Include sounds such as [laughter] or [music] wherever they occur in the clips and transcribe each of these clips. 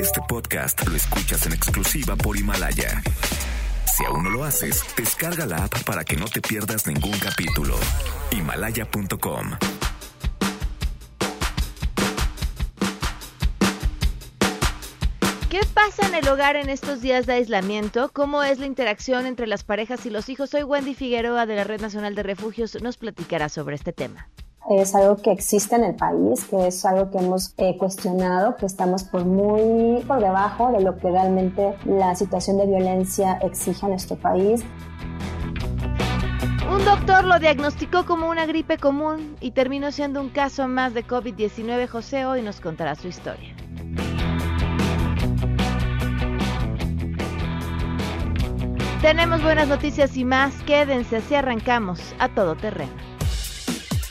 Este podcast lo escuchas en exclusiva por Himalaya. Si aún no lo haces, descarga la app para que no te pierdas ningún capítulo. Himalaya.com ¿Qué pasa en el hogar en estos días de aislamiento? ¿Cómo es la interacción entre las parejas y los hijos? Soy Wendy Figueroa de la Red Nacional de Refugios. Nos platicará sobre este tema es algo que existe en el país, que es algo que hemos eh, cuestionado, que estamos por muy por debajo de lo que realmente la situación de violencia exige en nuestro país. Un doctor lo diagnosticó como una gripe común y terminó siendo un caso más de COVID-19. José hoy nos contará su historia. Tenemos buenas noticias y más. Quédense, así arrancamos a todo terreno.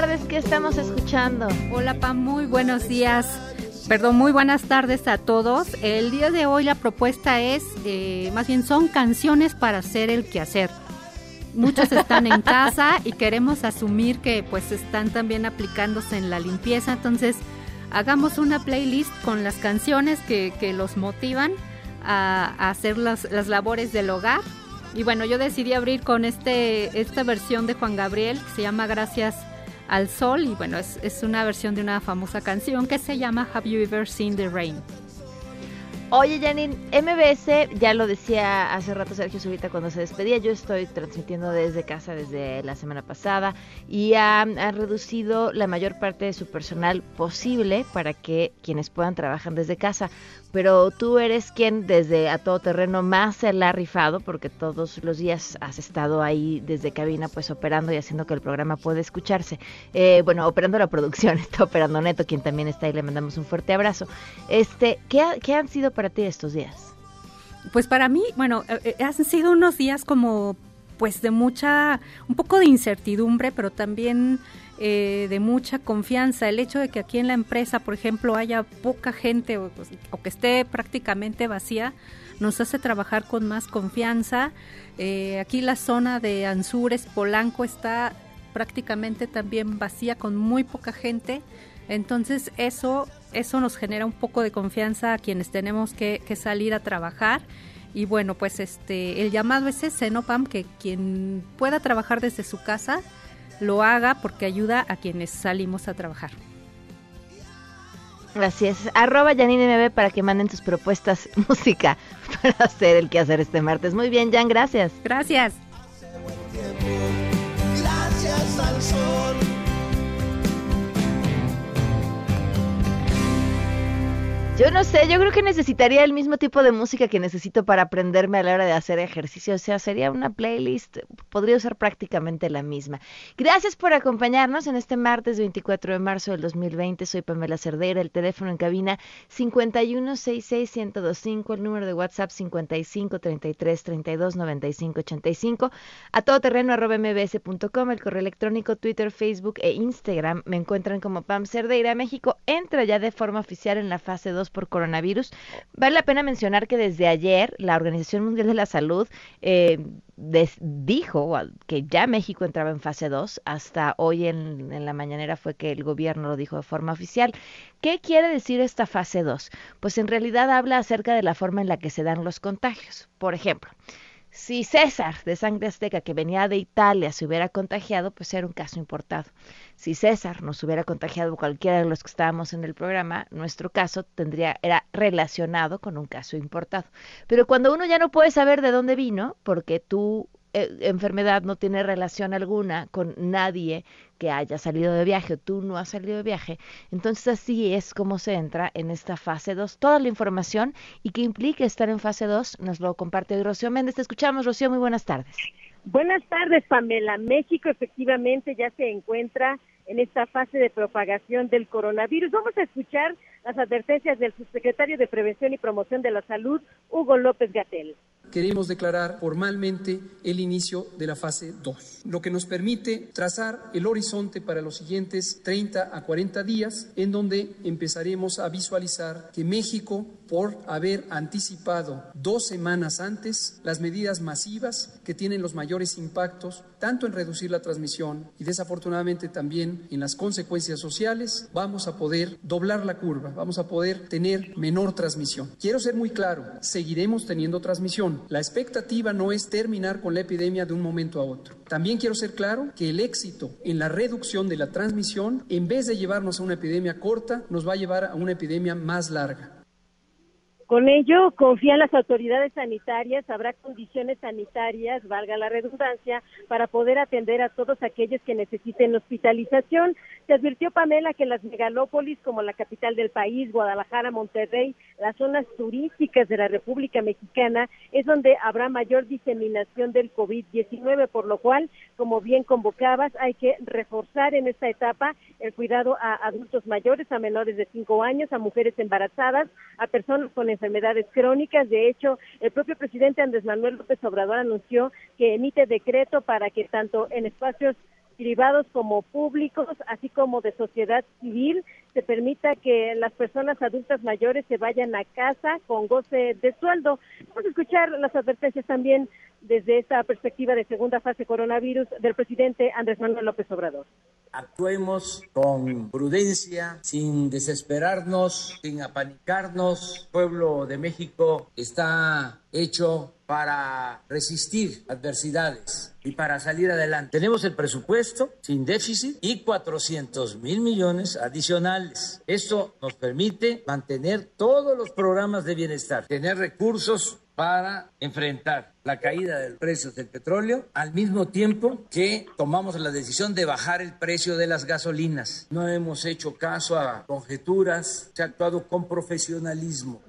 Tardes, ¿qué estamos escuchando? Hola Pam, muy buenos días. Perdón, muy buenas tardes a todos. El día de hoy la propuesta es, eh, más bien son canciones para hacer el quehacer. Muchos están en [laughs] casa y queremos asumir que pues están también aplicándose en la limpieza, entonces hagamos una playlist con las canciones que, los motivan a, hacer las, las labores del hogar. Y bueno, yo decidí abrir con este, esta versión de Juan Gabriel que se llama Gracias al sol y bueno, es, es una versión de una famosa canción que se llama Have You Ever Seen the Rain? Oye, Janine, MBS, ya lo decía hace rato Sergio Zurita cuando se despedía, yo estoy transmitiendo desde casa desde la semana pasada y ha, ha, reducido la mayor parte de su personal posible para que quienes puedan trabajar desde casa pero tú eres quien desde a todo terreno más se la ha rifado porque todos los días has estado ahí desde cabina pues operando y haciendo que el programa pueda escucharse. Eh, bueno, operando la producción, [laughs] está operando Neto, quien también está ahí, le mandamos un fuerte abrazo. Este, ¿qué, qué han sido para ti estos días? Pues para mí, bueno, eh, eh, han sido unos días como pues de mucha, un poco de incertidumbre, pero también eh, de mucha confianza. El hecho de que aquí en la empresa, por ejemplo, haya poca gente o, que esté prácticamente vacía, nos hace trabajar con más confianza. Eh, aquí la zona de Anzures, Polanco, está prácticamente también vacía con muy poca gente. Entonces eso, eso nos genera un poco de confianza a quienes tenemos que, que salir a trabajar. Y bueno, pues este, el llamado es ese, ¿no, Pam? Que quien pueda trabajar desde su casa, lo haga porque ayuda a quienes salimos a trabajar. Gracias. Arroba Janine MB para que manden tus propuestas [laughs] música para hacer el que hacer este martes. Muy bien, Jan, gracias. Gracias. Gracias Yo no sé, yo creo que necesitaría el mismo tipo de música que necesito para aprenderme a la hora de hacer ejercicio. O sea, sería una playlist, podría usar prácticamente la misma. Gracias por acompañarnos en este martes 24 de marzo del 2020. Soy Pamela Cerdera, el teléfono en cabina 5166125, el número de WhatsApp 5533329585, a todoterreno arroba mbs.com, el correo electrónico, Twitter, Facebook e Instagram. Me encuentran como Pam Cerdeira. México entra ya de forma oficial en la fase 2 por coronavirus. Vale la pena mencionar que desde ayer la Organización Mundial de la Salud eh, dijo que ya México entraba en fase 2. Hasta hoy en, la mañanera fue que el gobierno lo dijo de forma oficial. ¿Qué quiere decir esta fase 2? Pues en realidad habla acerca de la forma en la que se dan los contagios. Por ejemplo, si César de Sangre Azteca, que venía de Italia, se hubiera contagiado, pues era un caso importado. Si César nos hubiera contagiado cualquiera de los que estábamos en el programa, nuestro caso tendría era relacionado con un caso importado. Pero cuando uno ya no puede saber de dónde vino, porque tú eh, enfermedad no tiene relación alguna con nadie que haya salido de viaje o tú no has salido de viaje. Entonces así es como se entra en esta fase 2. Toda la información y que implica estar en fase 2 nos lo comparte Rocío Méndez. Te escuchamos, Rocío. Muy buenas tardes. Buenas tardes, Pamela. México efectivamente ya se encuentra en esta fase de propagación del coronavirus. Vamos a escuchar las advertencias del subsecretario de Prevención y Promoción de la Salud, Hugo López Gatel queremos declarar formalmente el inicio de la fase 2, lo que nos permite trazar el horizonte para los siguientes 30 a 40 días, en donde empezaremos a visualizar que México, por haber anticipado dos semanas antes las medidas masivas que tienen los mayores impactos, tanto en reducir la transmisión y desafortunadamente también en las consecuencias sociales, vamos a poder doblar la curva, vamos a poder tener menor transmisión. Quiero ser muy claro, seguiremos teniendo transmisión la expectativa no es terminar con la epidemia de un momento a otro. También quiero ser claro que el éxito en la reducción de la transmisión, en vez de llevarnos a una epidemia corta, nos va a llevar a una epidemia más larga. Con ello, confían las autoridades sanitarias, habrá condiciones sanitarias, valga la redundancia, para poder atender a todos aquellos que necesiten hospitalización. Se advirtió Pamela que las megalópolis como la capital del país, Guadalajara, Monterrey, las zonas turísticas de la República Mexicana, es donde habrá mayor diseminación del COVID-19, por lo cual, como bien convocabas, hay que reforzar en esta etapa el cuidado a adultos mayores, a menores de 5 años, a mujeres embarazadas, a personas con enfermedades crónicas. De hecho, el propio presidente Andrés Manuel López Obrador anunció que emite decreto para que tanto en espacios privados como públicos, así como de sociedad civil, se permita que las personas adultas mayores se vayan a casa con goce de sueldo. Vamos a escuchar las advertencias también desde esta perspectiva de segunda fase coronavirus del presidente Andrés Manuel López Obrador. Actuemos con prudencia, sin desesperarnos, sin apanicarnos. El pueblo de México está hecho para resistir adversidades y para salir adelante. Tenemos el presupuesto sin déficit y 400 mil millones adicionales. Esto nos permite mantener todos los programas de bienestar, tener recursos para enfrentar la caída del precio del petróleo al mismo tiempo que tomamos la decisión de bajar el precio de las gasolinas. No hemos hecho caso a conjeturas, se ha actuado con profesionalismo.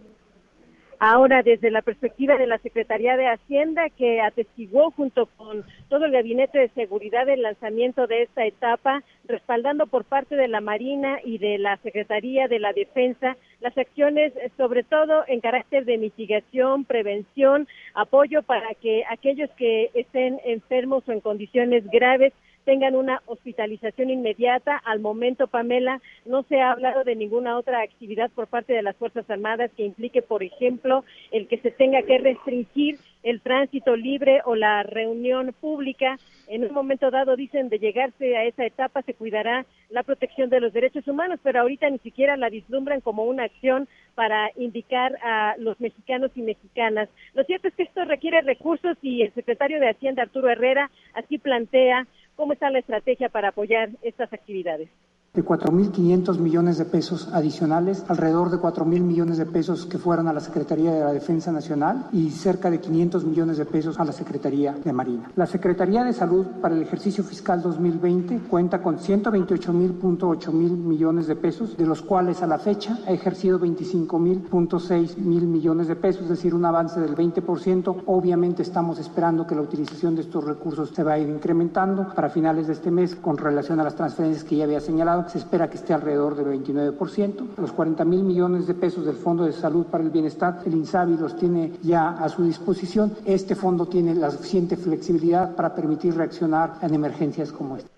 Ahora, desde la perspectiva de la Secretaría de Hacienda, que atestiguó junto con todo el Gabinete de Seguridad el lanzamiento de esta etapa, respaldando por parte de la Marina y de la Secretaría de la Defensa las acciones, sobre todo en carácter de mitigación, prevención, apoyo para que aquellos que estén enfermos o en condiciones graves tengan una hospitalización inmediata. Al momento, Pamela, no se ha hablado de ninguna otra actividad por parte de las Fuerzas Armadas que implique, por ejemplo, el que se tenga que restringir el tránsito libre o la reunión pública. En un momento dado dicen de llegarse a esa etapa se cuidará la protección de los derechos humanos, pero ahorita ni siquiera la vislumbran como una acción para indicar a los mexicanos y mexicanas. Lo cierto es que esto requiere recursos y el secretario de Hacienda, Arturo Herrera, así plantea ¿Cómo está la estrategia para apoyar estas actividades? De 4.500 millones de pesos adicionales, alrededor de 4.000 millones de pesos que fueran a la Secretaría de la Defensa Nacional y cerca de 500 millones de pesos a la Secretaría de Marina. La Secretaría de Salud para el ejercicio fiscal 2020 cuenta con 128.8 mil millones de pesos, de los cuales a la fecha ha ejercido 25.6 mil millones de pesos, es decir, un avance del 20%. Obviamente estamos esperando que la utilización de estos recursos se va a ir incrementando para finales de este mes con relación a las transferencias que ya había señalado se espera que esté alrededor del 29%. Los 40 mil millones de pesos del Fondo de Salud para el Bienestar, el INSABI los tiene ya a su disposición. Este fondo tiene la suficiente flexibilidad para permitir reaccionar en emergencias como esta.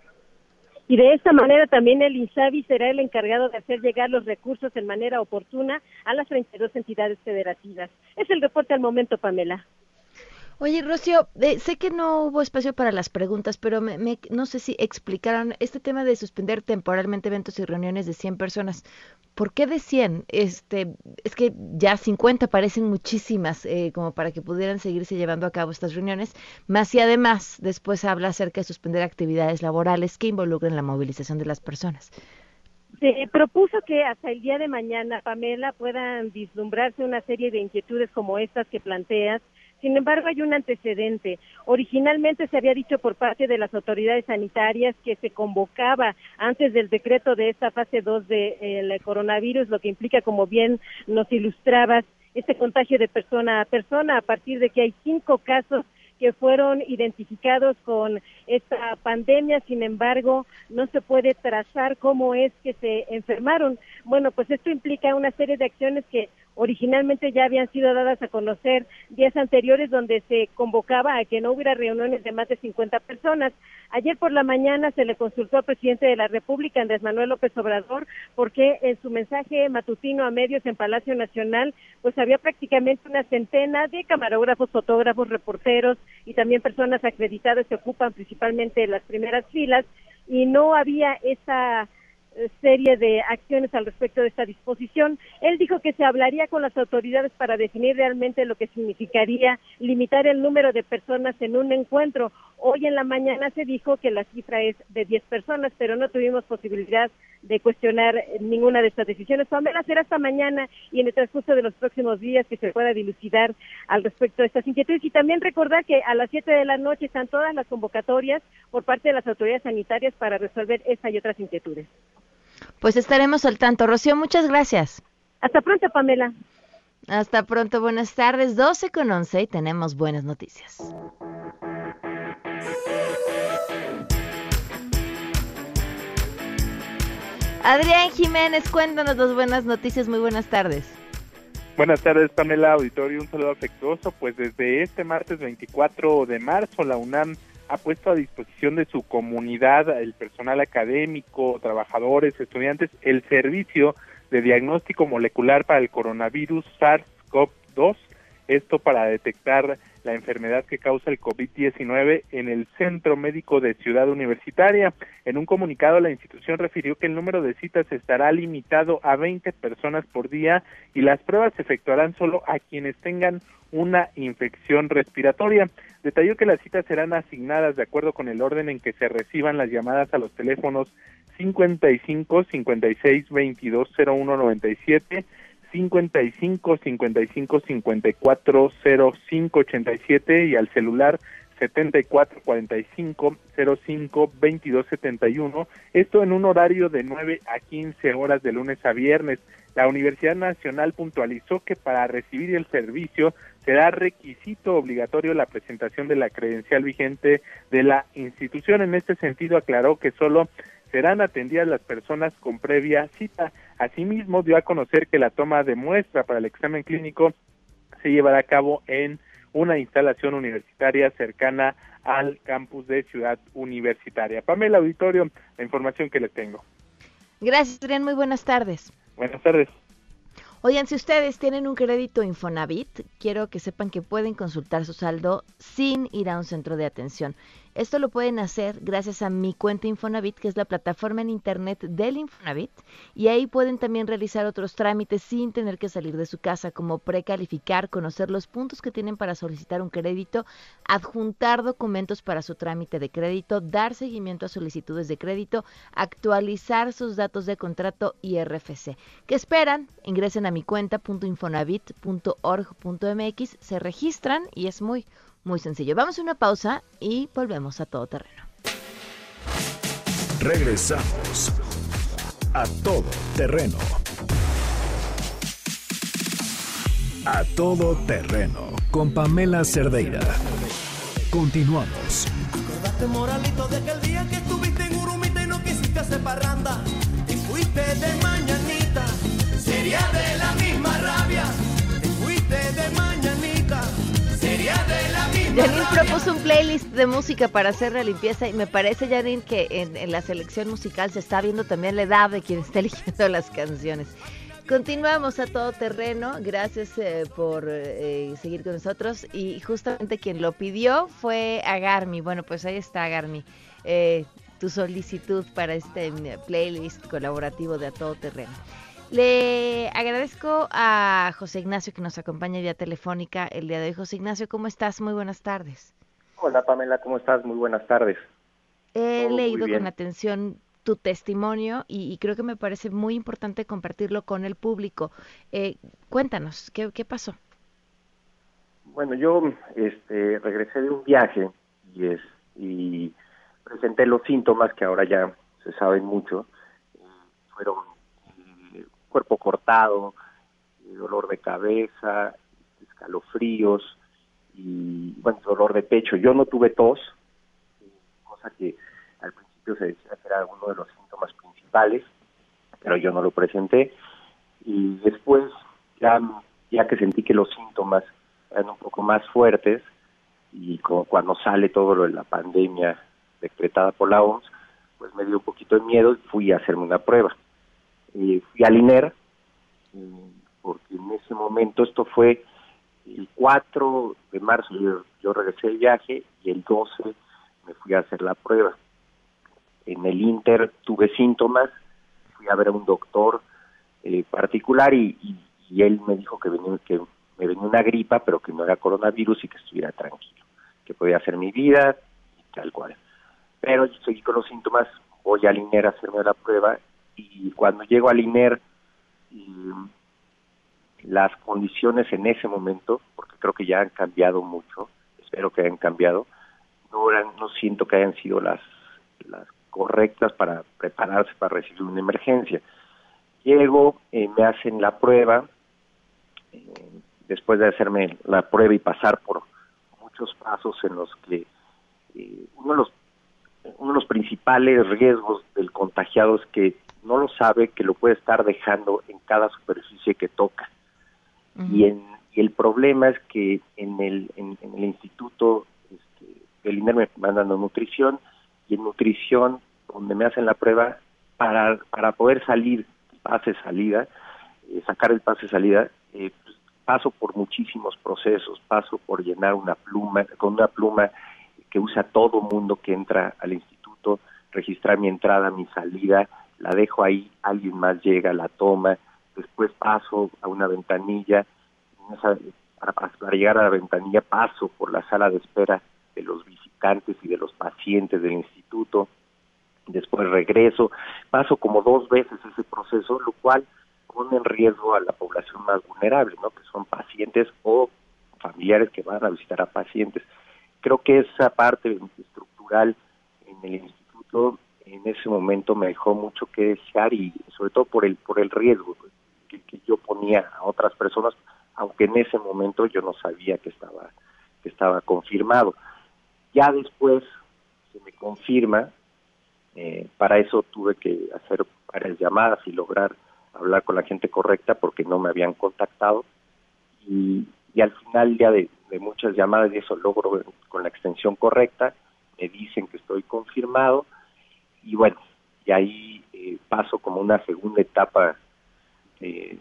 Y de esta manera también el INSABI será el encargado de hacer llegar los recursos en manera oportuna a las 32 entidades federativas. Es el reporte al momento, Pamela. Oye, Rocío, eh, sé que no hubo espacio para las preguntas, pero me, no sé si explicaron este tema de suspender temporalmente eventos y reuniones de 100 personas. ¿Por qué de 100? Este, es que ya 50 parecen muchísimas eh, como para que pudieran seguirse llevando a cabo estas reuniones, más y además después habla acerca de suspender actividades laborales que involucren la movilización de las personas. Se propuso que hasta el día de mañana, Pamela, puedan vislumbrarse una serie de inquietudes como estas que planteas sin embargo, hay un antecedente. Originalmente se había dicho por parte de las autoridades sanitarias que se convocaba antes del decreto de esta fase 2 del coronavirus, lo que implica, como bien nos ilustrabas, este contagio de persona a persona a partir de que hay cinco casos que fueron identificados con esta pandemia, sin embargo, no se puede trazar cómo es que se enfermaron. Bueno, pues esto implica una serie de acciones que originalmente ya habían sido dadas a conocer días anteriores donde se convocaba a que no hubiera reuniones de más de 50 personas. Ayer por la mañana se le consultó al presidente de la República, Andrés Manuel López Obrador, porque en su mensaje matutino a medios en Palacio Nacional, pues había prácticamente una centena de camarógrafos, fotógrafos, reporteros y también personas acreditadas que ocupan principalmente las primeras filas y no había esa serie de acciones al respecto de esta disposición. Él dijo que se hablaría con las autoridades para definir realmente lo que significaría limitar el número de personas en un encuentro. Hoy en la mañana se dijo que la cifra es de 10 personas, pero no tuvimos posibilidad de cuestionar ninguna de estas decisiones. Pamela será esta mañana y en el transcurso de los próximos días que se pueda dilucidar al respecto de estas inquietudes. Y también recordar que a las 7 de la noche están todas las convocatorias por parte de las autoridades sanitarias para resolver esta y otras inquietudes. Pues estaremos al tanto. Rocío, muchas gracias. Hasta pronto, Pamela. Hasta pronto, buenas tardes. 12 con 11 y tenemos buenas noticias. Adrián Jiménez, cuéntanos las buenas noticias. Muy buenas tardes. Buenas tardes, Pamela Auditorio. Un saludo afectuoso. Pues desde este martes 24 de marzo, la UNAM ha puesto a disposición de su comunidad, el personal académico, trabajadores, estudiantes, el servicio de diagnóstico molecular para el coronavirus SARS-CoV-2, esto para detectar la enfermedad que causa el COVID-19 en el Centro Médico de Ciudad Universitaria. En un comunicado, la institución refirió que el número de citas estará limitado a 20 personas por día y las pruebas se efectuarán solo a quienes tengan una infección respiratoria. Detalló que las citas serán asignadas de acuerdo con el orden en que se reciban las llamadas a los teléfonos 55 56 22 01 97 55 55 54 05 87 y al celular 74 45 05 22 71. Esto en un horario de 9 a 15 horas de lunes a viernes. La Universidad Nacional puntualizó que para recibir el servicio será requisito obligatorio la presentación de la credencial vigente de la institución. En este sentido, aclaró que solo serán atendidas las personas con previa cita. Asimismo, dio a conocer que la toma de muestra para el examen clínico se llevará a cabo en una instalación universitaria cercana al campus de Ciudad Universitaria. Pamela Auditorio, la información que le tengo. Gracias, Adrián. Muy buenas tardes. Buenas tardes. Oigan, si ustedes tienen un crédito Infonavit, quiero que sepan que pueden consultar su saldo sin ir a un centro de atención. Esto lo pueden hacer gracias a mi cuenta Infonavit, que es la plataforma en internet del Infonavit, y ahí pueden también realizar otros trámites sin tener que salir de su casa, como precalificar, conocer los puntos que tienen para solicitar un crédito, adjuntar documentos para su trámite de crédito, dar seguimiento a solicitudes de crédito, actualizar sus datos de contrato y RFC. ¿Qué esperan? Ingresen a mi cuenta.infonavit.org.mx, se registran y es muy muy sencillo. Vamos a una pausa y volvemos a todo terreno. Regresamos a todo terreno. A todo terreno con Pamela Cerdeira. Continuamos. Acordate, moralito, de aquel día que estuviste en Urumita y no quisiste hacer parranda. Y fuiste de mañanita. Sería de la misma Janine propuso un playlist de música para hacer la limpieza y me parece, Janine, que en, la selección musical se está viendo también la edad de quien está [laughs] eligiendo las canciones. Continuamos a todo terreno, gracias eh, por eh, seguir con nosotros y justamente quien lo pidió fue Agarmi. Bueno, pues ahí está Agarmi, eh, tu solicitud para este mm, playlist colaborativo de a todo terreno. Le agradezco a José Ignacio que nos acompaña vía telefónica el día de hoy. José Ignacio, ¿cómo estás? Muy buenas tardes. Hola Pamela, ¿cómo estás? Muy buenas tardes. He Todo leído con atención tu testimonio y, y creo que me parece muy importante compartirlo con el público. Eh, cuéntanos, ¿qué, ¿qué pasó? Bueno, yo este, regresé de un viaje y, es, y presenté los síntomas que ahora ya se saben mucho. Eh, fueron cuerpo cortado, dolor de cabeza, escalofríos y bueno, dolor de pecho. Yo no tuve tos, cosa que al principio se decía que era uno de los síntomas principales, pero yo no lo presenté. Y después, ya, ya que sentí que los síntomas eran un poco más fuertes, y cuando sale todo lo de la pandemia decretada por la OMS, pues me dio un poquito de miedo y fui a hacerme una prueba. Y fui al INER, porque en ese momento esto fue el 4 de marzo, yo, regresé el viaje y el 12 me fui a hacer la prueba. En el Inter tuve síntomas, fui a ver a un doctor eh, particular y, y, él me dijo que, venía, que me venía una gripa, pero que no era coronavirus y que estuviera tranquilo, que podía hacer mi vida y tal cual. Pero yo seguí con los síntomas, voy al INER a hacerme la prueba y cuando llego al INER las condiciones en ese momento, porque creo que ya han cambiado mucho, espero que hayan cambiado, no, eran, no siento que hayan sido las, correctas para prepararse para recibir una emergencia. Llego, eh, me hacen la prueba, eh, después de hacerme la prueba y pasar por muchos pasos en los que eh, uno de los uno de los principales riesgos del contagiado es que no lo sabe que lo puede estar dejando en cada superficie que toca. y, en, y el problema es que en el, en, el instituto este, del INER me mandan a nutrición y en nutrición, donde me hacen la prueba, para, para poder salir, pase salida, eh, sacar el pase salida, eh, pues, paso por muchísimos procesos, paso por llenar una pluma, con una pluma que usa todo mundo que entra al instituto, registrar mi entrada, mi salida, la dejo ahí, alguien más llega, la toma, después paso a una ventanilla, para, llegar a la ventanilla paso por la sala de espera de los visitantes y de los pacientes del instituto, después regreso, paso como dos veces ese proceso, lo cual pone en riesgo a la población más vulnerable, ¿no? que son pacientes o familiares que van a visitar a pacientes. Creo que esa parte estructural en el instituto en ese momento me dejó mucho que desear y sobre todo por el por el riesgo que, yo ponía a otras personas aunque en ese momento yo no sabía que estaba que estaba confirmado. Ya después se me confirma eh, para eso tuve que hacer varias llamadas y lograr hablar con la gente correcta porque no me habían contactado y, y al final ya de muchas llamadas y eso logro con la extensión correcta me dicen que estoy confirmado y bueno, y ahí eh, paso como una segunda etapa de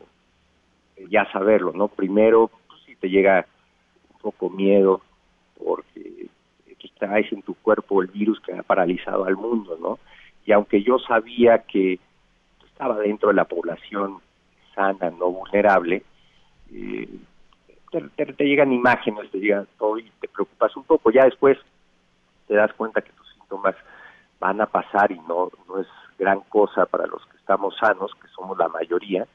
ya saberlo, ¿no? Primero, pues, si te llega un poco miedo porque traes en tu cuerpo el virus que ha paralizado al mundo, ¿no? Y aunque yo sabía que estaba dentro de la población sana, no vulnerable, eh, te, llegan imágenes, te llegan todo y te preocupas un poco. Ya después te das cuenta que tus síntomas van a pasar y no, no es gran cosa para los que estamos sanos, que somos la mayoría.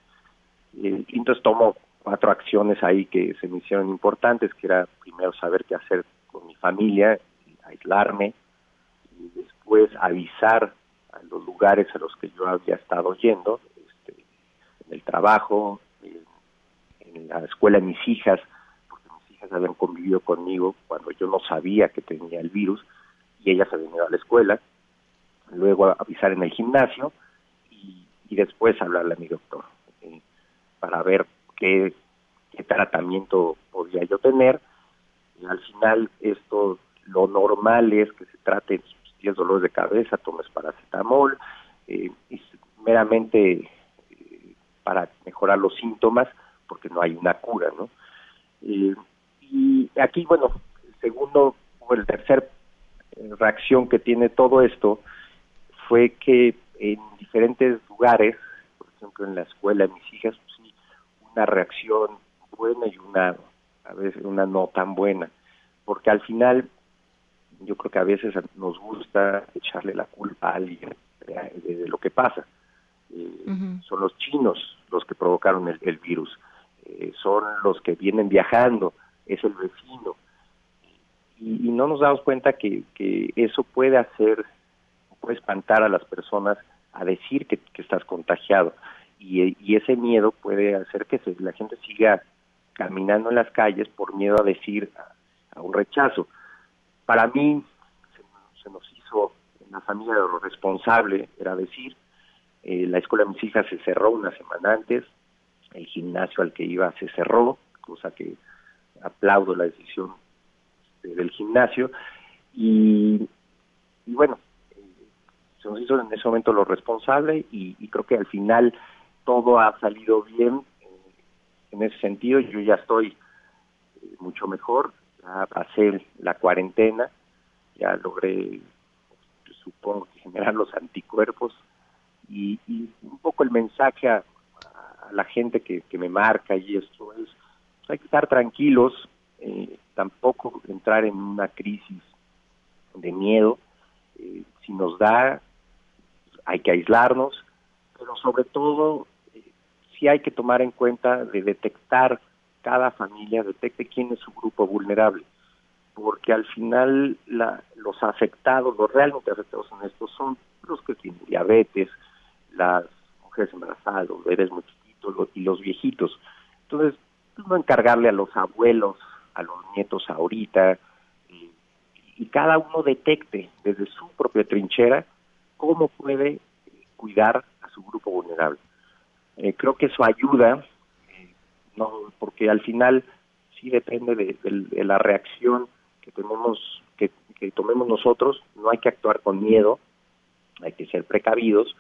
Y entonces tomo cuatro acciones ahí que se me hicieron importantes, que era primero saber qué hacer con mi familia, aislarme, y después avisar a los lugares a los que yo había estado yendo, este, en el trabajo, en, en la escuela de mis hijas, porque mis hijas habían convivido conmigo cuando yo no sabía que tenía el virus, y ellas habían ido a la escuela, luego avisar en el gimnasio y, después hablarle a mi doctor eh, para ver qué, tratamiento podía yo tener. Y al final esto lo normal es que se trate si dolores de cabeza, tomes paracetamol, eh, y meramente eh, para mejorar los síntomas, porque no hay una cura, ¿no? y aquí, bueno, el segundo o el tercer reacción que tiene todo esto fue que en diferentes lugares, por ejemplo en la escuela mis hijas, pues sí, una reacción buena y una a veces una no tan buena, porque al final yo creo que a veces nos gusta echarle la culpa a alguien de, lo que pasa. Eh, son los chinos los que provocaron el, virus, eh, son los que vienen viajando, es el vecino. Y, y no nos damos cuenta que, que eso puede hacer espantar a las personas a decir que, estás contagiado y, ese miedo puede hacer que la gente siga caminando en las calles por miedo a decir a un rechazo. Para mí se, se nos hizo en la familia lo responsable, era decir, eh, la escuela de mis hijas se cerró una semana antes, el gimnasio al que iba se cerró, cosa que aplaudo la decisión del gimnasio, y, y bueno, se nos hizo en ese momento lo responsable y, creo que al final todo ha salido bien en ese sentido, yo ya estoy eh, mucho mejor, ya pasé la cuarentena, ya logré, supongo que generar los anticuerpos y, y un poco el mensaje a, a la gente que, que, me marca y esto es, pues hay que estar tranquilos, eh, tampoco entrar en una crisis de miedo, eh, si nos da, hay que aislarnos, pero sobre todo eh, sí hay que tomar en cuenta de detectar cada familia, detecte quién es su grupo vulnerable, porque al final la, los afectados, los realmente afectados en esto son los que tienen diabetes, las mujeres embarazadas, los bebés muy chiquitos los, y los viejitos. Entonces, pues, no encargarle a los abuelos, a los nietos ahorita, y, y cada uno detecte desde su propia trinchera cómo puede cuidar a su grupo vulnerable. Eh, creo que eso ayuda, eh, no porque al final sí depende de, la reacción que tenemos, que, tomemos nosotros, no hay que actuar con miedo, hay que ser precavidos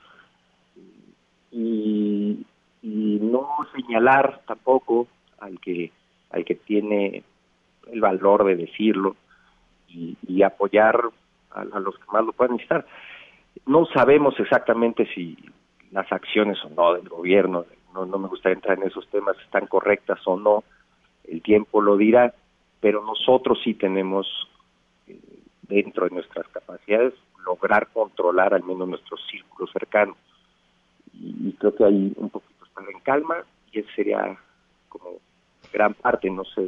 y, y no señalar tampoco al que al que tiene el valor de decirlo y, y apoyar a, a, los que más lo puedan necesitar. No sabemos exactamente si las acciones o no del gobierno, no, no me gustaría entrar en esos temas, están correctas o no, el tiempo lo dirá, pero nosotros sí tenemos eh, dentro de nuestras capacidades lograr controlar al menos nuestro círculo cercano. Y, creo que hay un poquito estar en calma y ese sería como gran parte, no sé,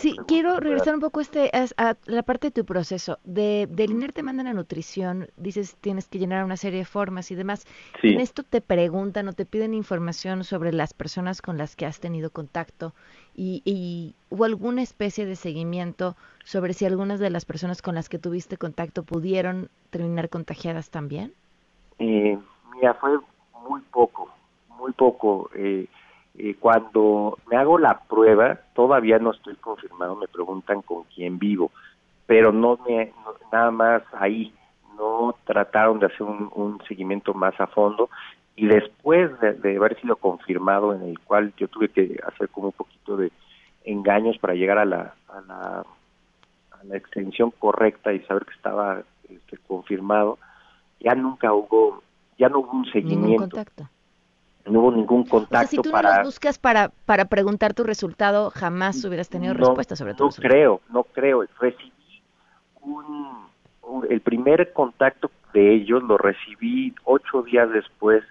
Sí, quiero regresar un poco este, a, a, la parte de tu proceso. De, del INER te mandan a nutrición, dices tienes que llenar una serie de formas y demás. Sí. En esto te preguntan o te piden información sobre las personas con las que has tenido contacto y, y hubo alguna especie de seguimiento sobre si algunas de las personas con las que tuviste contacto pudieron terminar contagiadas también. Eh, mira, fue muy poco, muy poco. Eh, eh, cuando me hago la prueba, todavía no estoy confirmado, me preguntan con quién vivo, pero no me, no, nada más ahí, no trataron de hacer un, un seguimiento más a fondo y después de, de, haber sido confirmado en el cual yo tuve que hacer como un poquito de engaños para llegar a la, a la, a la extensión correcta y saber que estaba este, confirmado, ya nunca hubo, ya no hubo un seguimiento. Ningún contacto no hubo ningún contacto o sea, si tú para... no los buscas para, para preguntar tu resultado, jamás hubieras tenido no, respuesta sobre tu No resultado. creo, no creo. Recibí un, un, el primer contacto de ellos lo recibí ocho días después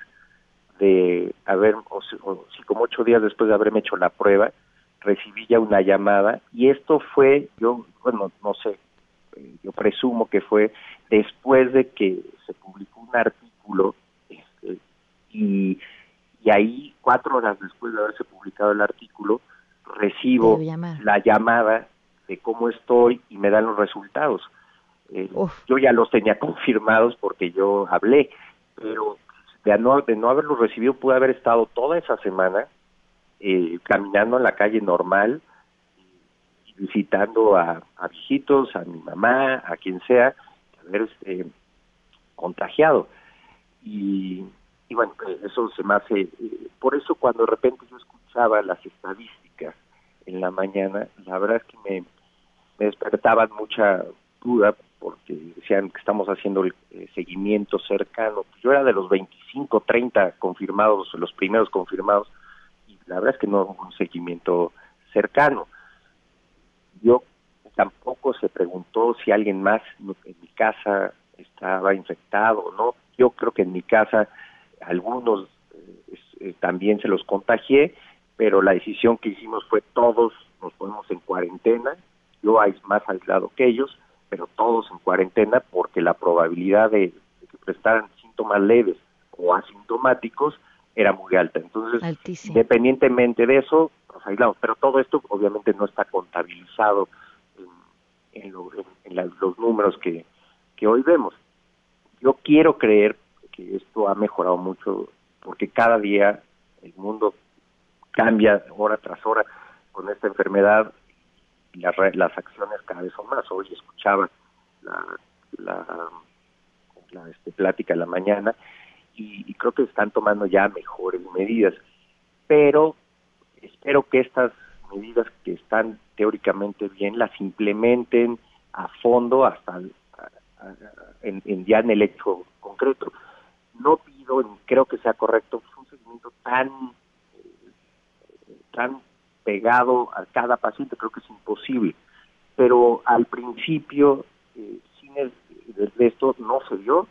de haber, o, o sí, como ocho días después de haberme hecho la prueba, recibí ya una llamada y esto fue, yo, bueno, no sé, eh, yo presumo que fue después de que se publicó un artículo este, y y ahí cuatro horas después de haberse publicado el artículo recibo la llamada de cómo estoy y me dan los resultados. Eh, yo ya los tenía [laughs] confirmados porque yo hablé, pero de no, de no haberlos recibido pude haber estado toda esa semana eh, caminando en la calle normal, y visitando a, a, viejitos, a mi mamá, a quien sea, haber este, contagiado. Y y bueno, eso se me hace, eh, por eso cuando de repente yo escuchaba las estadísticas en la mañana, la verdad es que me, despertaban mucha duda porque decían que estamos haciendo el eh, seguimiento cercano. Yo era de los 25, 30 confirmados, los primeros confirmados, y la verdad es que no hubo un seguimiento cercano. Yo tampoco se preguntó si alguien más en mi casa estaba infectado o no. Yo creo que en mi casa algunos eh, eh, también se los contagié, pero la decisión que hicimos fue todos nos ponemos en cuarentena, yo hay más aislado que ellos, pero todos en cuarentena porque la probabilidad de, de que prestaran síntomas leves o asintomáticos era muy alta. Entonces, Altísimo. independientemente de eso, nos aislamos, pero todo esto obviamente no está contabilizado en en, los números que, que hoy vemos. Yo quiero creer esto ha mejorado mucho porque cada día el mundo cambia hora tras hora con esta enfermedad y las, las acciones cada vez son más. Hoy escuchaba la, la, la este, plática de la mañana y, creo que están tomando ya mejores medidas. Pero espero que estas medidas que están teóricamente bien las implementen a fondo hasta en, ya en el hecho concreto. No pido, creo que sea correcto, un seguimiento tan tan pegado a cada paciente, creo que es imposible. Pero al principio, eh, sin el, de esto no se dio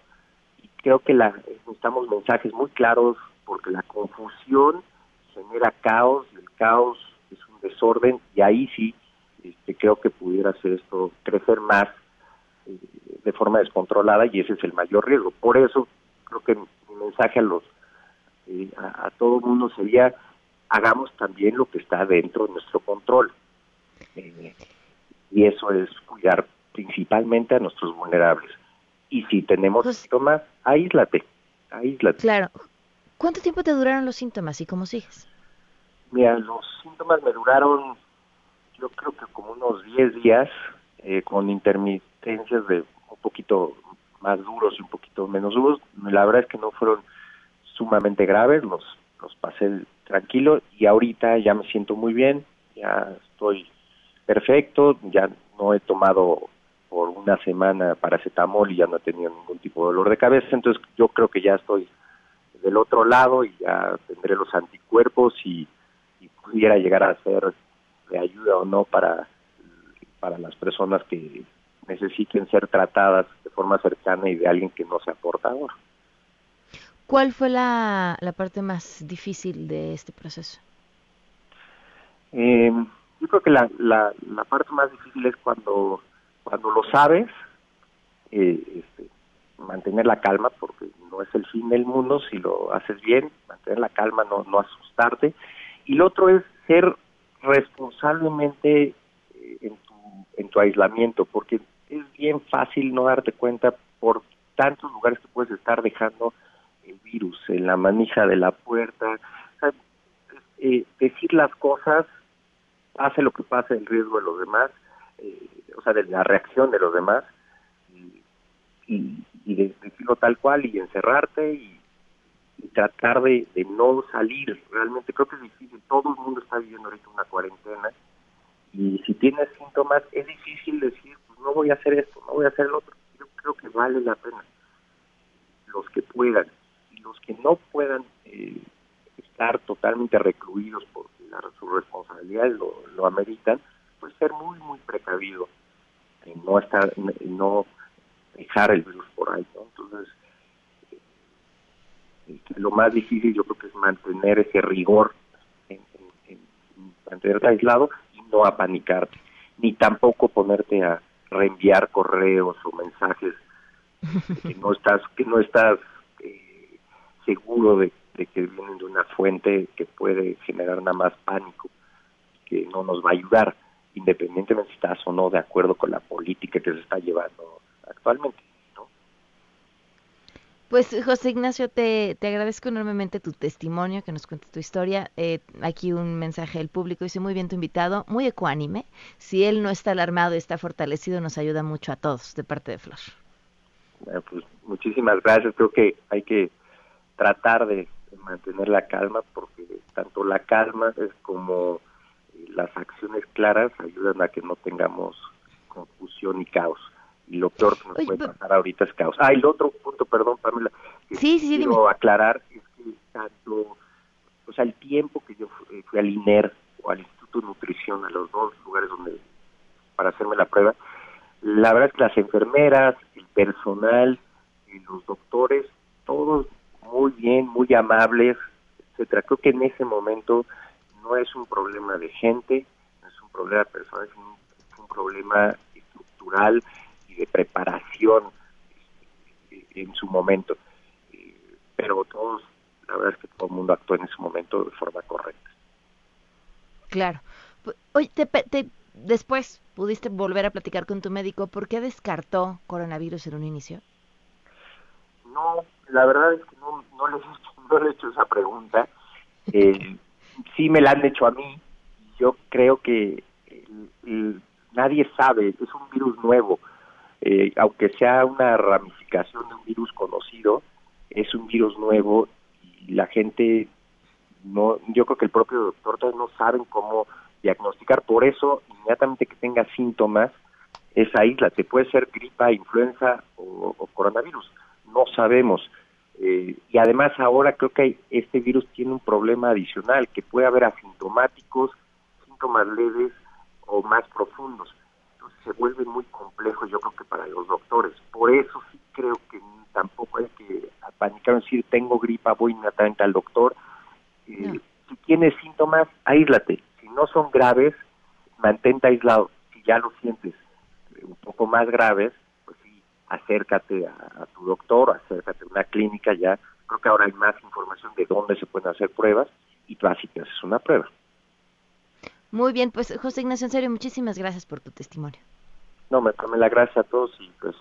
y creo que la, necesitamos mensajes muy claros porque la confusión genera caos y el caos es un desorden y ahí sí este, creo que pudiera hacer esto crecer más eh, de forma descontrolada y ese es el mayor riesgo. Por eso creo que mi mensaje a los eh, a, todo el mundo sería hagamos también lo que está dentro de nuestro control. Eh, y eso es cuidar principalmente a nuestros vulnerables. Y si tenemos pues síntomas, aíslate, aíslate. Claro. ¿Cuánto tiempo te duraron los síntomas y cómo sigues? Mira, los síntomas me duraron, yo creo que como unos 10 días, eh, con intermitencias de un poquito más duros y un poquito menos duros. La verdad es que no fueron sumamente graves, los, los pasé tranquilo y ahorita ya me siento muy bien, ya estoy perfecto, ya no he tomado por una semana paracetamol y ya no he tenido ningún tipo de dolor de cabeza, entonces yo creo que ya estoy del otro lado y ya tendré los anticuerpos y, pudiera llegar a ser de ayuda o no para, para las personas que necesiten ser tratadas de forma cercana y de alguien que no sea portador. ¿Cuál fue la, la parte más difícil de este proceso? Eh, yo creo que la, la, la parte más difícil es cuando cuando lo sabes, eh, este, mantener la calma, porque no es el fin del mundo, si lo haces bien, mantener la calma, no, no asustarte. Y lo otro es ser responsablemente eh, en, tu, en tu aislamiento, porque es bien fácil no darte cuenta por tantos lugares que puedes estar dejando el virus, en la manija de la puerta. Eh, decir las cosas, pase lo que pase, el riesgo de los demás, eh, o sea, de la reacción de los demás y, y, de, decirlo tal cual y encerrarte y, tratar de, no salir. Realmente creo que es difícil. Todo el mundo está viviendo ahorita una cuarentena y si tienes síntomas es difícil decir, no voy a hacer esto, no voy a hacer lo otro. Yo creo que vale la pena. Los que puedan y los que no puedan eh, estar totalmente recluidos porque la, su responsabilidad lo, lo ameritan, pues ser muy, muy precavido en no estar, no dejar el virus por ahí, Entonces, eh, lo más difícil yo creo que es mantener ese rigor en, mantenerte aislado y no apanicarte, ni tampoco ponerte a reenviar correos o mensajes que no estás, que no estás eh, seguro de, de que vienen de una fuente que puede generar nada más pánico, que no nos va a ayudar independientemente si estás o no de acuerdo con la política que se está llevando actualmente. Pues José Ignacio, te, te agradezco enormemente tu testimonio, que nos cuentes tu historia. Eh, aquí un mensaje del público, dice muy bien tu invitado, muy ecuánime. Si él no está alarmado y está fortalecido, nos ayuda mucho a todos, de parte de Flor. pues muchísimas gracias. Creo que hay que tratar de mantener la calma, porque tanto la calma es como las acciones claras ayudan a que no tengamos confusión y caos. Y lo peor que nos puede pasar ahorita es caos. Ah, el otro punto, perdón, Pamela, que quiero aclarar es que tanto, o sea, el tiempo que yo fui, al INER o al Instituto de Nutrición, a los dos lugares donde para hacerme la prueba, la verdad es que las enfermeras, el personal y los doctores, todos muy bien, muy amables, etcétera. Creo que en ese momento no es un problema de gente, no es un problema personal, es un, problema estructural de preparación en su momento. Pero todos, la verdad es que todo el mundo actuó en ese momento de forma correcta. Claro. Oye, te, después pudiste volver a platicar con tu médico. ¿Por qué descartó coronavirus en un inicio? No, la verdad es que no, no, les, [laughs] no le he hecho esa pregunta. Eh, [laughs] sí me la han hecho a mí. Yo creo que nadie sabe, es un virus nuevo. Eh, aunque sea una ramificación de un virus conocido, es un virus nuevo y la gente no, yo creo que el propio doctor todavía no saben cómo diagnosticar. Por eso, inmediatamente que tenga síntomas, esa isla te puede ser gripa, influenza o, coronavirus. No sabemos. Eh, y además ahora creo que este virus tiene un problema adicional, que puede haber asintomáticos, síntomas leves o más profundos. Entonces se vuelve muy complejo yo creo que para los doctores. Por eso sí creo que tampoco hay que apanicar, decir tengo gripa, voy inmediatamente al doctor. Eh, si tienes síntomas, aíslate. Si no son graves, mantente aislado. Si ya lo sientes un poco más graves, pues sí, acércate a, tu doctor, acércate a una clínica ya. Creo que ahora hay más información de dónde se pueden hacer pruebas y tú así te haces una prueba. Muy bien, pues José Ignacio, en serio, muchísimas gracias por tu testimonio. No, me tome la gracia a todos y pues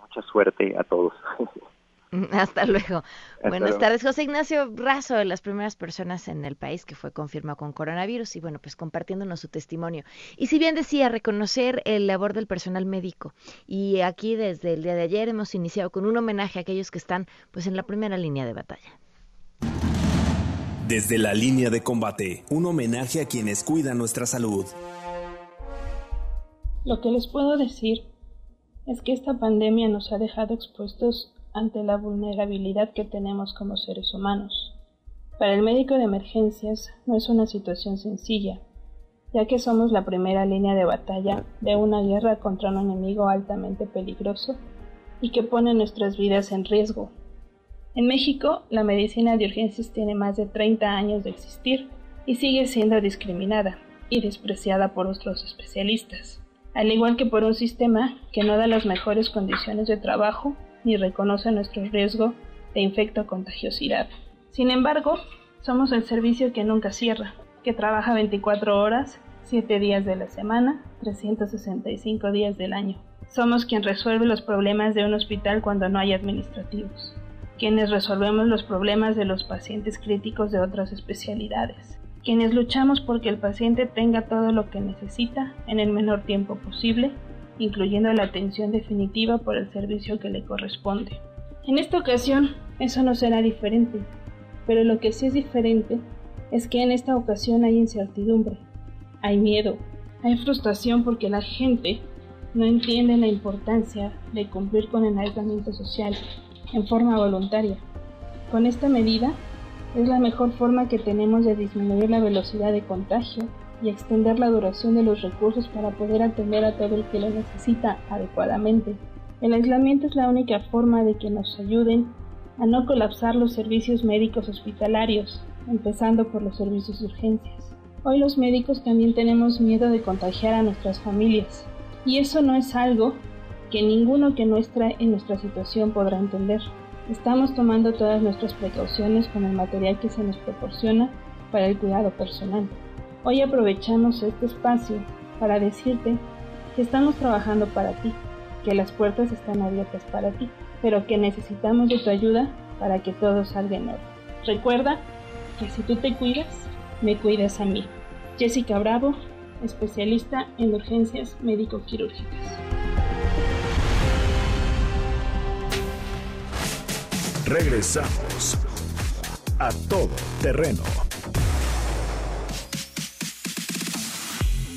mucha suerte a todos. [laughs] Hasta luego. Buenas tardes. José Ignacio Razo, de las primeras personas en el país que fue confirmado con coronavirus y bueno, pues compartiéndonos su testimonio. Y si bien decía reconocer el labor del personal médico y aquí desde el día de ayer hemos iniciado con un homenaje a aquellos que están pues en la primera línea de batalla. Desde la línea de combate, un homenaje a quienes cuidan nuestra salud. Lo que les puedo decir es que esta pandemia nos ha dejado expuestos ante la vulnerabilidad que tenemos como seres humanos. Para el médico de emergencias no es una situación sencilla, ya que somos la primera línea de batalla de una guerra contra un enemigo altamente peligroso y que pone nuestras vidas en riesgo. En México, la medicina de urgencias tiene más de 30 años de existir y sigue siendo discriminada y despreciada por otros especialistas, al igual que por un sistema que no da las mejores condiciones de trabajo ni reconoce nuestro riesgo de infecto contagiosidad. Sin embargo, somos el servicio que nunca cierra, que trabaja 24 horas, 7 días de la semana, 365 días del año. Somos quien resuelve los problemas de un hospital cuando no hay administrativos, quienes resolvemos los problemas de los pacientes críticos de otras especialidades, quienes luchamos porque el paciente tenga todo lo que necesita en el menor tiempo posible incluyendo la atención definitiva por el servicio que le corresponde. En esta ocasión, eso no será diferente, pero lo que sí es diferente es que en esta ocasión hay incertidumbre, hay miedo, hay frustración porque la gente no entiende la importancia de cumplir con el aislamiento social en forma voluntaria. Con esta medida es la mejor forma que tenemos de disminuir la velocidad de contagio y extender la duración de los recursos para poder atender a todo el que lo necesita adecuadamente. El aislamiento es la única forma de que nos ayuden a no colapsar los servicios médicos hospitalarios, empezando por los servicios de urgencias. Hoy los médicos también tenemos miedo de contagiar a nuestras familias, y eso no es algo que ninguno que no esté en nuestra situación podrá entender. Estamos tomando todas nuestras precauciones con el material que se nos proporciona para el cuidado personal. Hoy aprovechamos este espacio para decirte que estamos trabajando para ti, que las puertas están abiertas para ti, pero que necesitamos de tu ayuda para que todo salga en orden. Recuerda que si tú te cuidas, me cuidas a mí. Jessica Bravo, especialista en urgencias médico-quirúrgicas. Regresamos a todo terreno.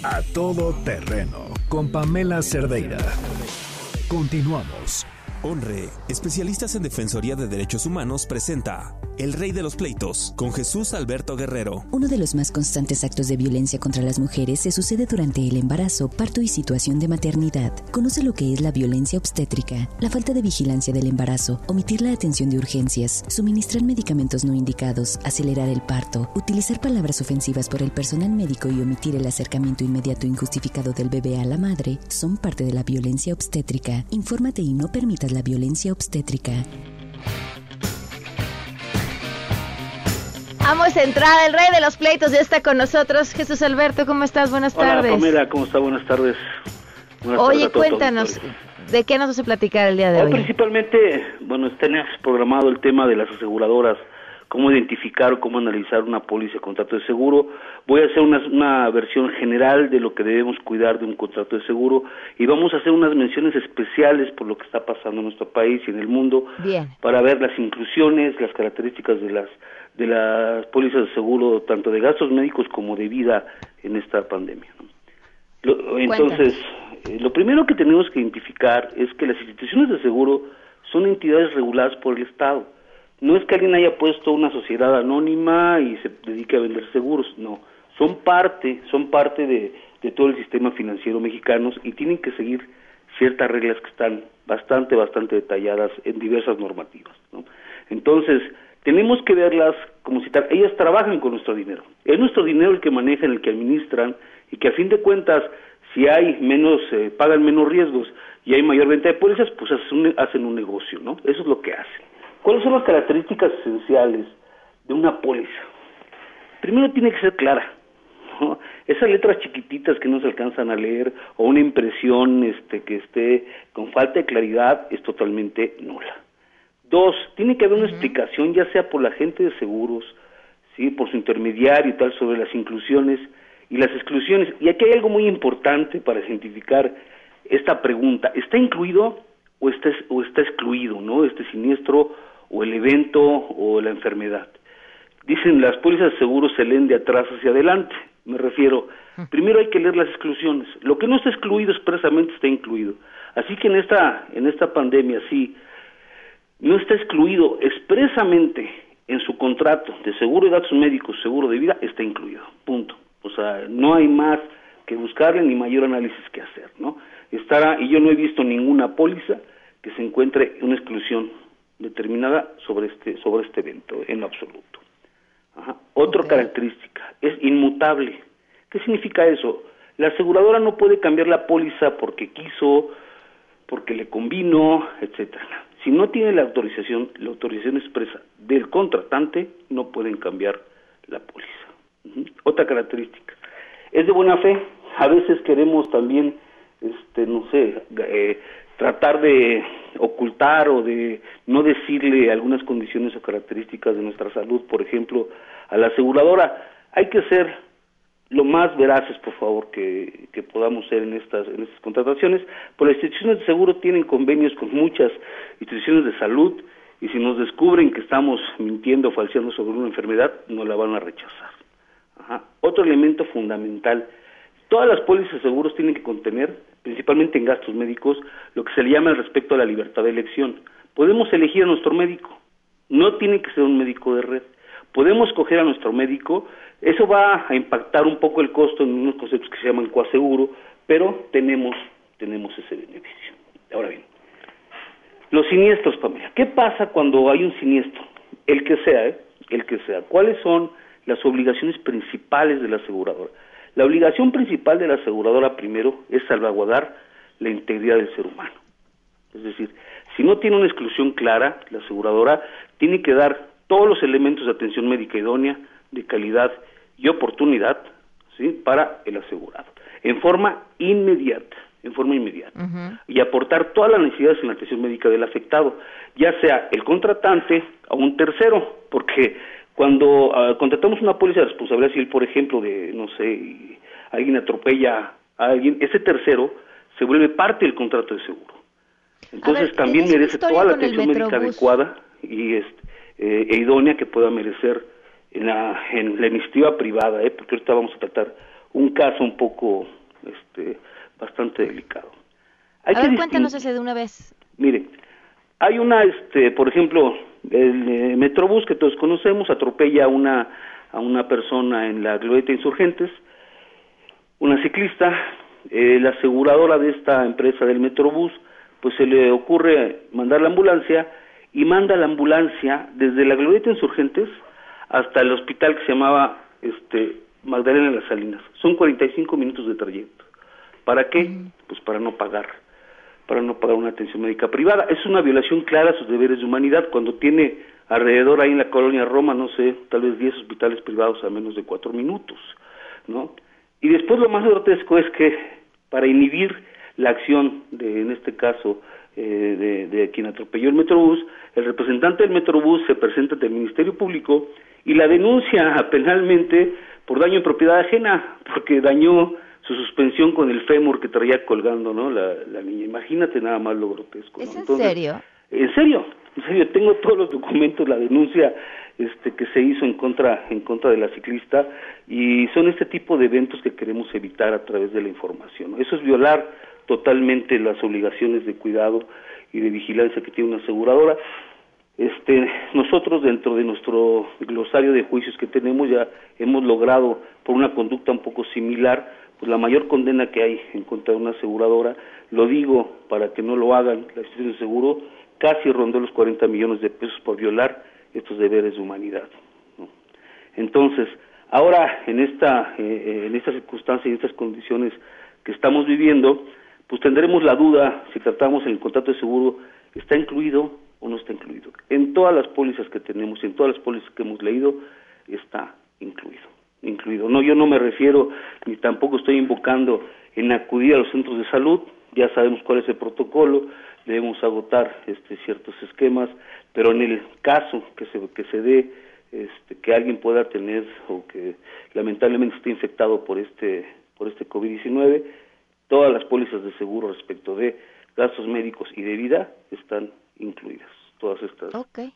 A todo terreno con Pamela Cerdeira. Continuamos. Honre, especialistas en Defensoría de Derechos Humanos, presenta El Rey de los Pleitos, con Jesús Alberto Guerrero. Uno de los más constantes actos de violencia contra las mujeres se sucede durante el embarazo, parto y situación de maternidad. Conoce lo que es la violencia obstétrica, la falta de vigilancia del embarazo, omitir la atención de urgencias, suministrar medicamentos no indicados, acelerar el parto, utilizar palabras ofensivas por el personal médico y omitir el acercamiento inmediato injustificado del bebé a la madre son parte de la violencia obstétrica. Infórmate y no permitas la violencia obstétrica. Damos entrada, el rey de los pleitos ya está con nosotros. Jesús Alberto, ¿cómo estás? Buenas Hola, tardes. Pamela, ¿cómo está? Buenas tardes. Buenas Oye, tardes cuéntanos. ¿de qué nos vas a platicar el día de Hoy hoy? principalmente, bueno, tenemos programado el tema de las aseguradoras, cómo identificar o cómo analizar una póliza de contrato de seguro. Voy a hacer una, una versión general de lo que debemos cuidar de un contrato de seguro y vamos a hacer unas menciones especiales por lo que está pasando en nuestro país y en el mundo Bien. para ver las inclusiones, las características de las de las pólizas de seguro, tanto de gastos médicos como de vida en esta pandemia. ¿no? Lo- entonces, eh, lo primero que tenemos que identificar es que las instituciones de seguro son entidades reguladas por el Estado. No es que alguien haya puesto una sociedad anónima y se dedique a vender seguros, no. Son parte, son parte de, todo el sistema financiero mexicano y tienen que seguir ciertas reglas que están bastante, bastante detalladas en diversas normativas. ¿no? Entonces, tenemos que verlas como si tal, ellas trabajan con nuestro dinero. Es nuestro dinero el que manejan, el que administran y que a fin de cuentas, si hay menos, eh, pagan menos riesgos y hay mayor venta de pólizas, pues hacen un, hacen un negocio, ¿no? Eso es lo que hacen. ¿Cuáles son las características esenciales de una póliza? Primero tiene que ser clara. ¿no? Esas letras chiquititas que no se alcanzan a leer o una impresión este, que esté con falta de claridad es totalmente nula. Dos, tiene que haber una explicación, ya sea por la gente de seguros, sí, por su intermediario y tal, sobre las inclusiones y las exclusiones. Y aquí hay algo muy importante para identificar esta pregunta: ¿está incluido o está, o está excluido, no? Este siniestro o el evento o la enfermedad. Dicen las pólizas de seguro se leen de atrás hacia adelante. Me refiero, primero hay que leer las exclusiones. Lo que no está excluido expresamente está incluido. Así que en esta en esta pandemia sí no está excluido expresamente en su contrato de seguro de datos médicos, seguro de vida, está incluido. Punto. O sea, no hay más que buscarle ni mayor análisis que hacer, ¿no? Estará, y yo no he visto ninguna póliza que se encuentre una exclusión determinada sobre este, sobre este evento, en absoluto. Ajá. Otra característica, es inmutable. ¿Qué significa eso? La aseguradora no puede cambiar la póliza porque quiso, porque le convino, etcétera. Si no tiene la autorización, la autorización expresa del contratante, no pueden cambiar la póliza. Otra característica, es de buena fe. A veces queremos también, este, no sé, eh, tratar de ocultar o de no decirle algunas condiciones o características de nuestra salud, por ejemplo, a la aseguradora. Hay que ser lo más veraces, por favor, que, que podamos ser en estas, en estas contrataciones, pues las instituciones de seguro tienen convenios con muchas instituciones de salud y si nos descubren que estamos mintiendo o falseando sobre una enfermedad, no la van a rechazar. Ajá. Otro elemento fundamental, todas las pólizas de seguros tienen que contener, principalmente en gastos médicos, lo que se le llama respecto a la libertad de elección. Podemos elegir a nuestro médico, no tiene que ser un médico de red. Podemos escoger a nuestro médico, eso va a impactar un poco el costo en unos conceptos que se llaman coaseguro, pero tenemos, tenemos ese beneficio. Ahora bien, los siniestros, Pamela. ¿Qué pasa cuando hay un siniestro? El que sea, ¿eh? El que sea. ¿Cuáles son las obligaciones principales de la aseguradora? La obligación principal de la aseguradora, primero, es salvaguardar la integridad del ser humano. Es decir, si no tiene una exclusión clara, la aseguradora tiene que dar todos los elementos de atención médica idónea, de calidad y oportunidad, ¿sí? Para el asegurado, en forma inmediata, en forma inmediata y aportar todas las necesidades en la atención médica del afectado, ya sea el contratante o un tercero, porque cuando ah, contratamos una póliza de responsabilidad civil, por ejemplo, de, no sé, alguien atropella a alguien, ese tercero se vuelve parte del contrato de seguro. Entonces ver, también ¿tienes una merece toda la atención médica adecuada y este, eh, e idónea que pueda merecer en la, en la iniciativa privada, ¿eh? porque ahorita vamos a tratar un caso un poco, este, bastante delicado. Hay a que ver, cuéntanos ese de una vez. Mire, hay una, este, por ejemplo, el eh, Metrobús que todos conocemos atropella a una a una persona en la glorieta Insurgentes, una ciclista, eh, la aseguradora de esta empresa del Metrobús, pues se le ocurre mandar la ambulancia y manda la ambulancia desde la glorieta Insurgentes hasta el hospital que se llamaba este Magdalena de las Salinas. Son 45 minutos de trayecto. ¿Para qué? Pues para no pagar, para no pagar una atención médica privada. Es una violación clara a sus deberes de humanidad cuando tiene alrededor ahí en la colonia Roma, no sé, tal vez 10 hospitales privados a menos de cuatro minutos, ¿no? Y después lo más grotesco es que para inhibir la acción de, en este caso, eh, de, de, quien atropelló el Metrobús, el representante del Metrobús se presenta ante el Ministerio Público y la denuncia [laughs] penalmente por daño en propiedad ajena, porque dañó su suspensión con el fémur que traía colgando, ¿no? La, la niña. Imagínate nada más lo grotesco. ¿Es en serio? En serio, en serio, tengo todos los documentos, la denuncia este, que se hizo en contra, en contra de la ciclista y son este tipo de eventos que queremos evitar a través de la información. Eso es violar totalmente las obligaciones de cuidado y de vigilancia que tiene una aseguradora. Este, nosotros dentro de nuestro glosario de juicios que tenemos ya hemos logrado por una conducta un poco similar pues la mayor condena que hay en contra de una aseguradora, lo digo para que no lo hagan la institución de seguro, casi rondó los 40 millones de pesos por violar estos deberes de humanidad. Entonces, ahora en esta eh, eh, en estas circunstancias y en estas condiciones que estamos viviendo, pues tendremos la duda si tratamos el contrato de seguro está incluido o no está incluido. En todas las pólizas que tenemos en todas las pólizas que hemos leído está incluido incluido. No, yo no me refiero ni tampoco estoy invocando en acudir a los centros de salud, ya sabemos cuál es el protocolo, debemos agotar este, ciertos esquemas, pero en el caso que se, que se dé este, que alguien pueda tener o que lamentablemente esté infectado por este, por este COVID-19, todas las pólizas de seguro respecto de gastos médicos y de vida están incluidas, todas estas. Okay.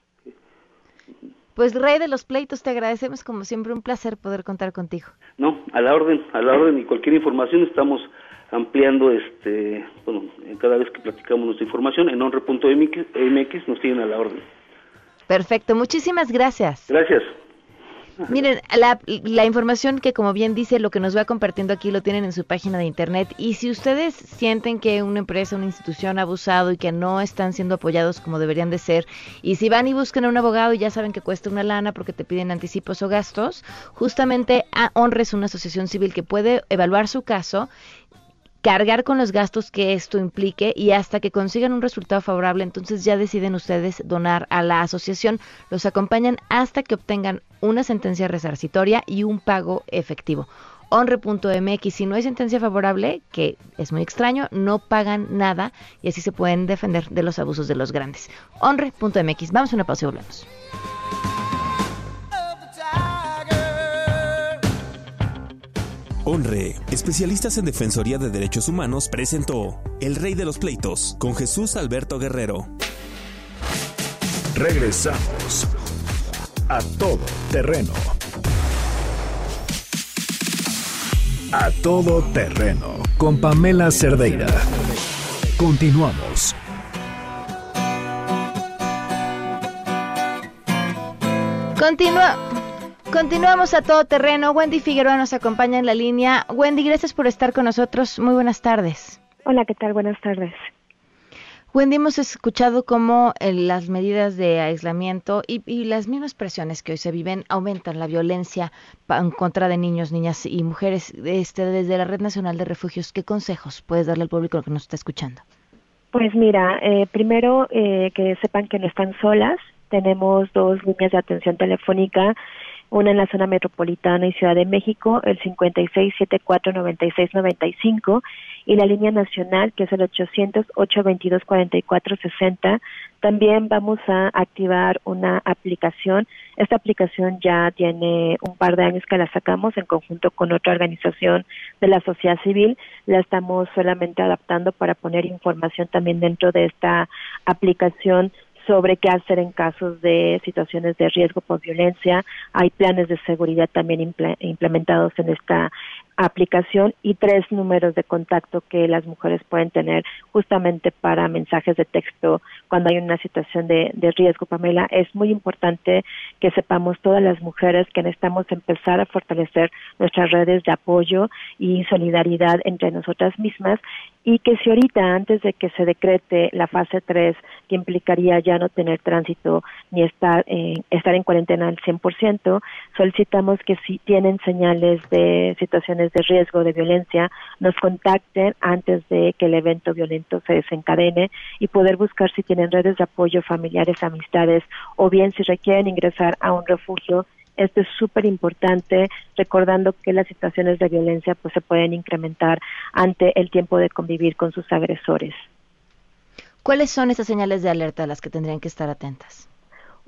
Pues Rey de los Pleitos, te agradecemos como siempre, un placer poder contar contigo. No, a la orden, a la orden y cualquier información estamos ampliando este, bueno, cada vez que platicamos nuestra información en honre.mx nos tienen a la orden. Perfecto, muchísimas gracias. Gracias. [laughs] Miren, la, información que como bien dice lo que nos va compartiendo aquí lo tienen en su página de internet. Y si ustedes sienten que una empresa, una institución ha abusado y que no están siendo apoyados como deberían de ser y si van y buscan a un abogado y ya saben que cuesta una lana porque te piden anticipos o gastos, justamente a Honres, una asociación civil que puede evaluar su caso cargar con los gastos que esto implique y hasta que consigan un resultado favorable, entonces ya deciden ustedes donar a la asociación, los acompañan hasta que obtengan una sentencia resarcitoria y un pago efectivo. Honre.mx, si no hay sentencia favorable, que es muy extraño, no pagan nada y así se pueden defender de los abusos de los grandes. Honre.mx, vamos a una pausa y volvemos. Honre, especialistas en Defensoría de Derechos Humanos, presentó El Rey de los Pleitos con Jesús Alberto Guerrero. Regresamos a todo terreno. A todo terreno con Pamela Cerdeira. Continuamos. Continúa. Continuamos a todo terreno. Wendy Figueroa nos acompaña en la línea. Wendy, gracias por estar con nosotros. Muy buenas tardes. Hola, ¿qué tal? Buenas tardes. Wendy, hemos escuchado cómo eh, las medidas de aislamiento y, las mismas presiones que hoy se viven aumentan la violencia en contra de niños, niñas y mujeres. Este, desde la Red Nacional de Refugios, ¿qué consejos puedes darle al público que nos está escuchando? Pues mira, eh, primero eh, que sepan que no están solas. Tenemos dos líneas de atención telefónica una en la zona metropolitana y Ciudad de México, el 56749695 y la línea nacional que es el 800 822 4460. También vamos a activar una aplicación. Esta aplicación ya tiene un par de años que la sacamos en conjunto con otra organización de la sociedad civil. La estamos solamente adaptando para poner información también dentro de esta aplicación sobre qué hacer en casos de situaciones de riesgo por violencia. Hay planes de seguridad también implementados en esta aplicación y tres números de contacto que las mujeres pueden tener justamente para mensajes de texto cuando hay una situación de, de, riesgo, Pamela. Es muy importante que sepamos todas las mujeres que necesitamos empezar a fortalecer nuestras redes de apoyo y solidaridad entre nosotras mismas y que si ahorita, antes de que se decrete la fase 3, que implicaría ya no tener tránsito ni estar, eh, estar en cuarentena al 100%, solicitamos que si tienen señales de situaciones de riesgo de violencia, nos contacten antes de que el evento violento se desencadene y poder buscar si tienen redes de apoyo familiares, amistades o bien si requieren ingresar a un refugio esto es súper importante, recordando que las situaciones de violencia pues se pueden incrementar ante el tiempo de convivir con sus agresores. ¿Cuáles son esas señales de alerta a las que tendrían que estar atentas?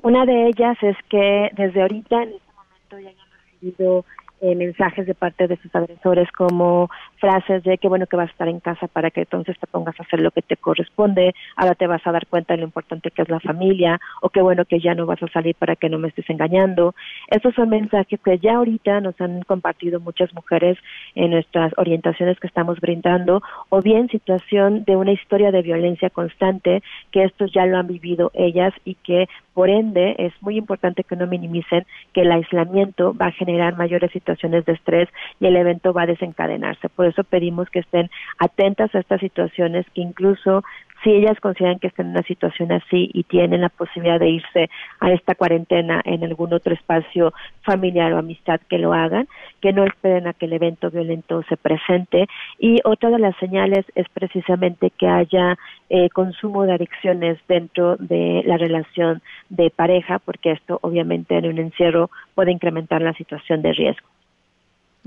Una de ellas es que desde ahorita, en este momento, ya hayan recibido eh, mensajes de parte de sus agresores como frases de que bueno que vas a estar en casa para que entonces te pongas a hacer lo que te corresponde, ahora te vas a dar cuenta de lo importante que es la familia, o que bueno que ya no vas a salir para que no me estés engañando. Estos son mensajes que ya ahorita nos han compartido muchas mujeres en nuestras orientaciones que estamos brindando, o bien situación de una historia de violencia constante, que estos ya lo han vivido ellas y que por ende es muy importante que no minimicen que el aislamiento va a generar mayores situaciones situaciones de estrés y el evento va a desencadenarse. Por eso pedimos que estén atentas a estas situaciones, que incluso si ellas consideran que están en una situación así y tienen la posibilidad de irse a esta cuarentena en algún otro espacio familiar o amistad, que lo hagan, que no esperen a que el evento violento se presente. Y otra de las señales es precisamente que haya eh, consumo de adicciones dentro de la relación de pareja, porque esto obviamente en un encierro puede incrementar la situación de riesgo.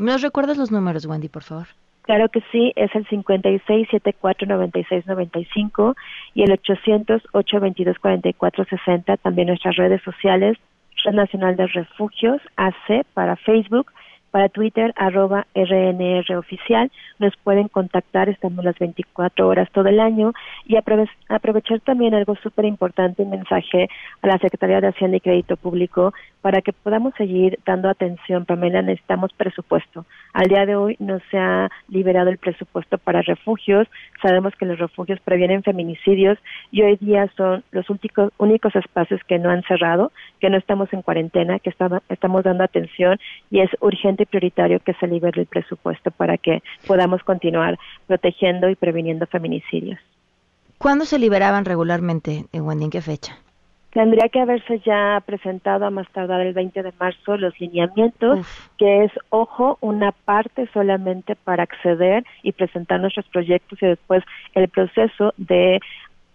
¿Nos recuerdas los números, Wendy, por favor? Claro que sí, es el 56749695 y el 800 822 4460, también nuestras redes sociales, Red Nacional de Refugios, AC para Facebook, para Twitter, arroba RNR oficial. Nos pueden contactar, estamos las 24 horas todo el año. Y aprovechar también algo súper importante, un mensaje a la Secretaría de Hacienda y Crédito Público para que podamos seguir dando atención. Pamela, necesitamos presupuesto. Al día de hoy no se ha liberado el presupuesto para refugios. Sabemos que los refugios previenen feminicidios y hoy día son los únicos, únicos espacios que no han cerrado, que no estamos en cuarentena, que estamos dando atención y es urgente y prioritario que se libere el presupuesto para que podamos continuar protegiendo y previniendo feminicidios. ¿Cuándo se liberaban regularmente, Wendy? ¿En qué fecha? Tendría que haberse ya presentado a más tardar el 20 de marzo los lineamientos, que es, ojo, una parte solamente para acceder y presentar nuestros proyectos y después el proceso de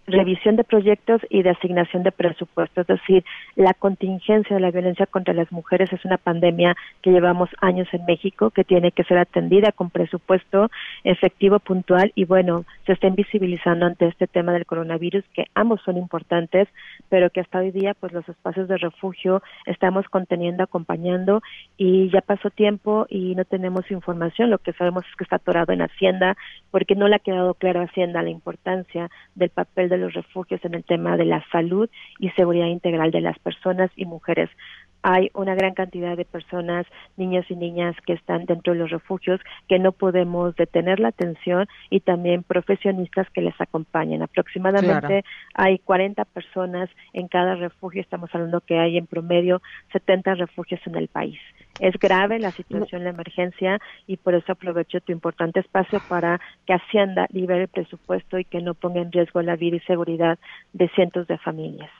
revisión de proyectos y de asignación de presupuestos. Es decir, la contingencia de la violencia contra las mujeres es una pandemia que llevamos años en México, que tiene que ser atendida con presupuesto efectivo, puntual y bueno, se está invisibilizando ante este tema del coronavirus, que ambos son importantes, pero que hasta hoy día pues los espacios de refugio estamos conteniendo, acompañando y ya pasó tiempo y no tenemos información. Lo que sabemos es que está atorado en Hacienda porque no le ha quedado claro a Hacienda la importancia del papel de de los refugios en el tema de la salud y seguridad integral de las personas y mujeres. Hay una gran cantidad de personas, niños y niñas que están dentro de los refugios que no podemos detener la atención y también profesionistas que les acompañen. Aproximadamente hay 40 personas en cada refugio. Estamos hablando que hay en promedio 70 refugios en el país. Es grave la situación, la emergencia, y por eso aprovecho tu importante espacio para que Hacienda libere el presupuesto y que no ponga en riesgo la vida y seguridad de cientos de familias.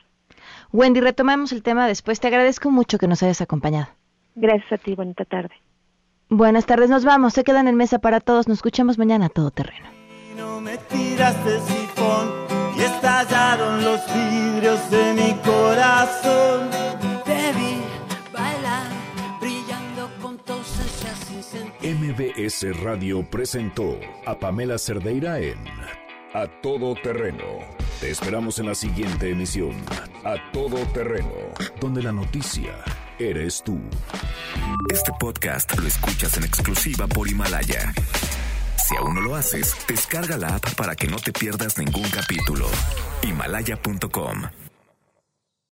Wendy, retomamos el tema después. Te agradezco mucho que nos hayas acompañado. Gracias a ti, bonita tarde. Buenas tardes, nos vamos. Se quedan en mesa para todos. Nos escuchamos mañana a todo terreno. No me tiraste sifón y estallaron los vidrios de mi corazón. MBS Radio presentó a Pamela Cerdeira en A Todo Terreno. Te esperamos en la siguiente emisión, A Todo Terreno, donde la noticia eres tú. Este podcast lo escuchas en exclusiva por Himalaya. Si aún no lo haces, descarga la app para que no te pierdas ningún capítulo. Himalaya.com